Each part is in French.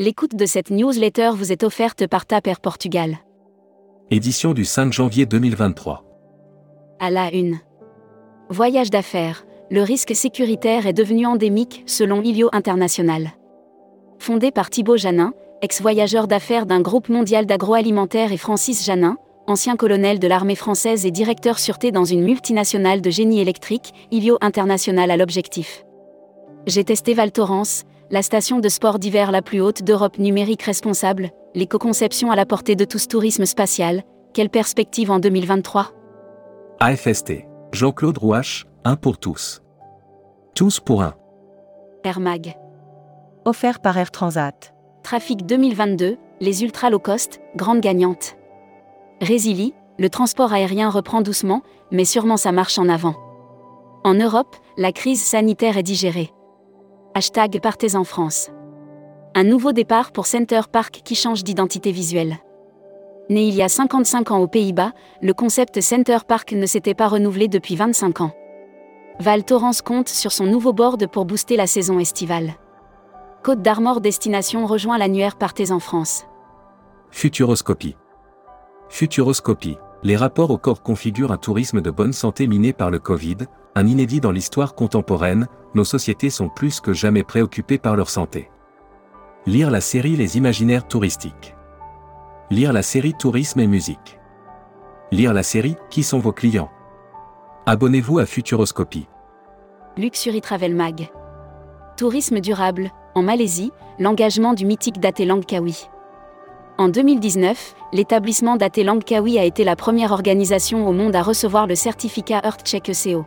L'écoute de cette newsletter vous est offerte par Taper Portugal. Édition du 5 janvier 2023. À la une. Voyage d'affaires. Le risque sécuritaire est devenu endémique selon Ilio International. Fondé par Thibaut Janin, ex-voyageur d'affaires d'un groupe mondial d'agroalimentaire et Francis Janin, ancien colonel de l'armée française et directeur sûreté dans une multinationale de génie électrique, Ilio International a l'objectif. J'ai testé Val Thorens, la station de sport d'hiver la plus haute d'Europe numérique responsable, l'éco-conception à la portée de tous tourisme spatial, quelle perspective en 2023 AFST. Jean-Claude Rouache, un pour tous. Tous pour un. Air Mag. Offert par Air Transat. Trafic 2022, les ultra low cost, grande gagnante. Résili, le transport aérien reprend doucement, mais sûrement sa marche en avant. En Europe, la crise sanitaire est digérée. Hashtag Partez en France. Un nouveau départ pour Center Park qui change d'identité visuelle. Né il y a 55 ans aux Pays-Bas, le concept Center Park ne s'était pas renouvelé depuis 25 ans. Val Thorens compte sur son nouveau board pour booster la saison estivale. Côte d'Armor Destination rejoint l'annuaire Partez en France. Futuroscopie. Futuroscopie. Les rapports au corps configurent un tourisme de bonne santé miné par le Covid, un inédit dans l'histoire contemporaine, nos sociétés sont plus que jamais préoccupées par leur santé. Lire la série Les imaginaires touristiques. Lire la série Tourisme et musique. Lire la série Qui sont vos clients? Abonnez-vous à Futuroscopie. Luxury Travel Mag. Tourisme durable, en Malaisie, l'engagement du mythique Date Langkawi. En 2019, l'établissement Date Langkawi a été la première organisation au monde à recevoir le certificat EarthCheck ECO.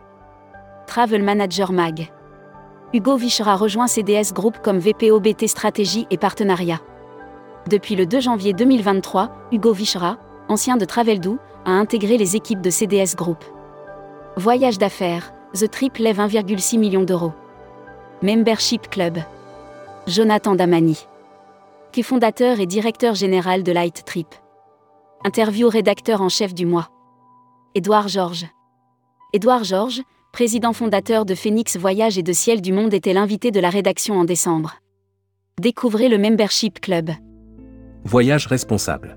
Travel Manager Mag. Hugo Vichera rejoint CDS Group comme VPOBT Stratégie et Partenariat. Depuis le 2 janvier 2023, Hugo Vichera, ancien de Traveldoo, a intégré les équipes de CDS Group. Voyage d'affaires, The Trip lève 1,6 million d'euros. Membership Club. Jonathan Damani. Qui est fondateur et directeur général de Light Trip. Interview rédacteur en chef du mois. Édouard Georges. Édouard Georges, président fondateur de Phoenix Voyage et de Ciel du Monde, était l'invité de la rédaction en décembre. Découvrez le Membership Club. Voyage responsable.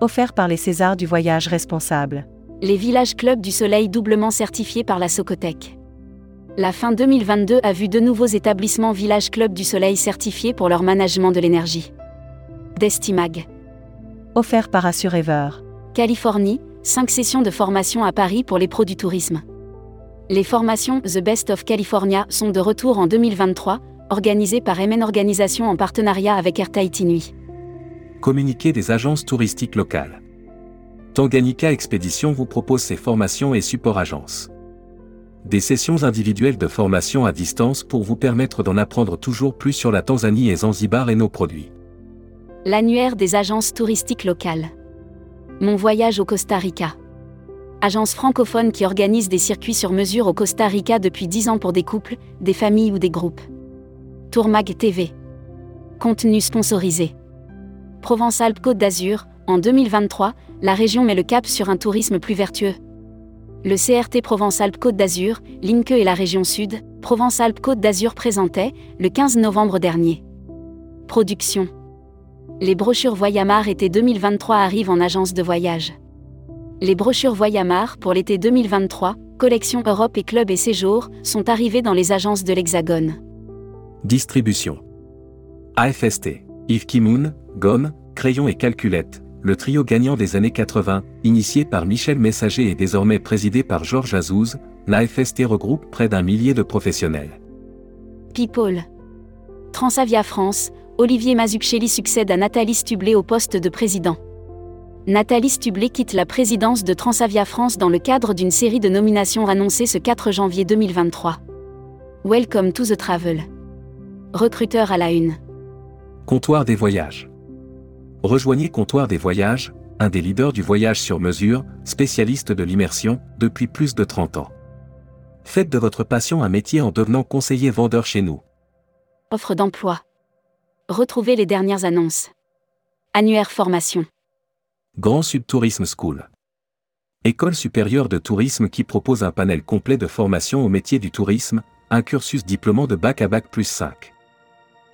Offert par les Césars du voyage responsable. Les villages clubs du soleil doublement certifiés par la Socotec. La fin 2022 a vu de nouveaux établissements Village Club du Soleil certifiés pour leur management de l'énergie. Destimag. Offert par Assurever. Californie, 5 sessions de formation à Paris pour les pros du tourisme. Les formations The Best of California sont de retour en 2023, organisées par MN Organisation en partenariat avec Air Tahiti Nuit. Communiqué des agences touristiques locales. Tanganyika Expédition vous propose ses formations et support agences. Des sessions individuelles de formation à distance pour vous permettre d'en apprendre toujours plus sur la Tanzanie et Zanzibar et nos produits. L'annuaire des agences touristiques locales. Mon voyage au Costa Rica. Agence francophone qui organise des circuits sur mesure au Costa Rica depuis 10 ans pour des couples, des familles ou des groupes. Tourmag TV. Contenu sponsorisé. Provence-Alpes-Côte d'Azur, en 2023, la région met le cap sur un tourisme plus vertueux. Le CRT Provence-Alpes-Côte d'Azur, Linke et la région Sud, Provence-Alpes-Côte d'Azur présentait, le 15 novembre dernier. Production. Les brochures Voyamar été 2023 arrivent en agence de voyage. Les brochures Voyamar pour l'été 2023, collection Europe et Club et Séjour, sont arrivées dans les agences de l'Hexagone. Distribution. AFST. Yves Kimoun, Gomme, Crayon et Calculette, le trio gagnant des années 80, initié par Michel Messager et désormais présidé par Georges Azouz, l'AFST regroupe près d'un millier de professionnels. People. Transavia France, Olivier Mazzucchelli succède à Nathalie Stublet au poste de président. Nathalie Stublet quitte la présidence de Transavia France dans le cadre d'une série de nominations annoncées ce 4 janvier 2023. Welcome to the travel. Recruteur à la une. Comptoir des voyages. Rejoignez Comptoir des voyages, un des leaders du voyage sur mesure, spécialiste de l'immersion, depuis plus de 30 ans. Faites de votre passion un métier en devenant conseiller vendeur chez nous. Offre d'emploi. Retrouvez les dernières annonces. Annuaire formation. Grand Sud Tourisme School. École supérieure de tourisme qui propose un panel complet de formation au métier du tourisme, un cursus diplômant de bac à bac plus 5.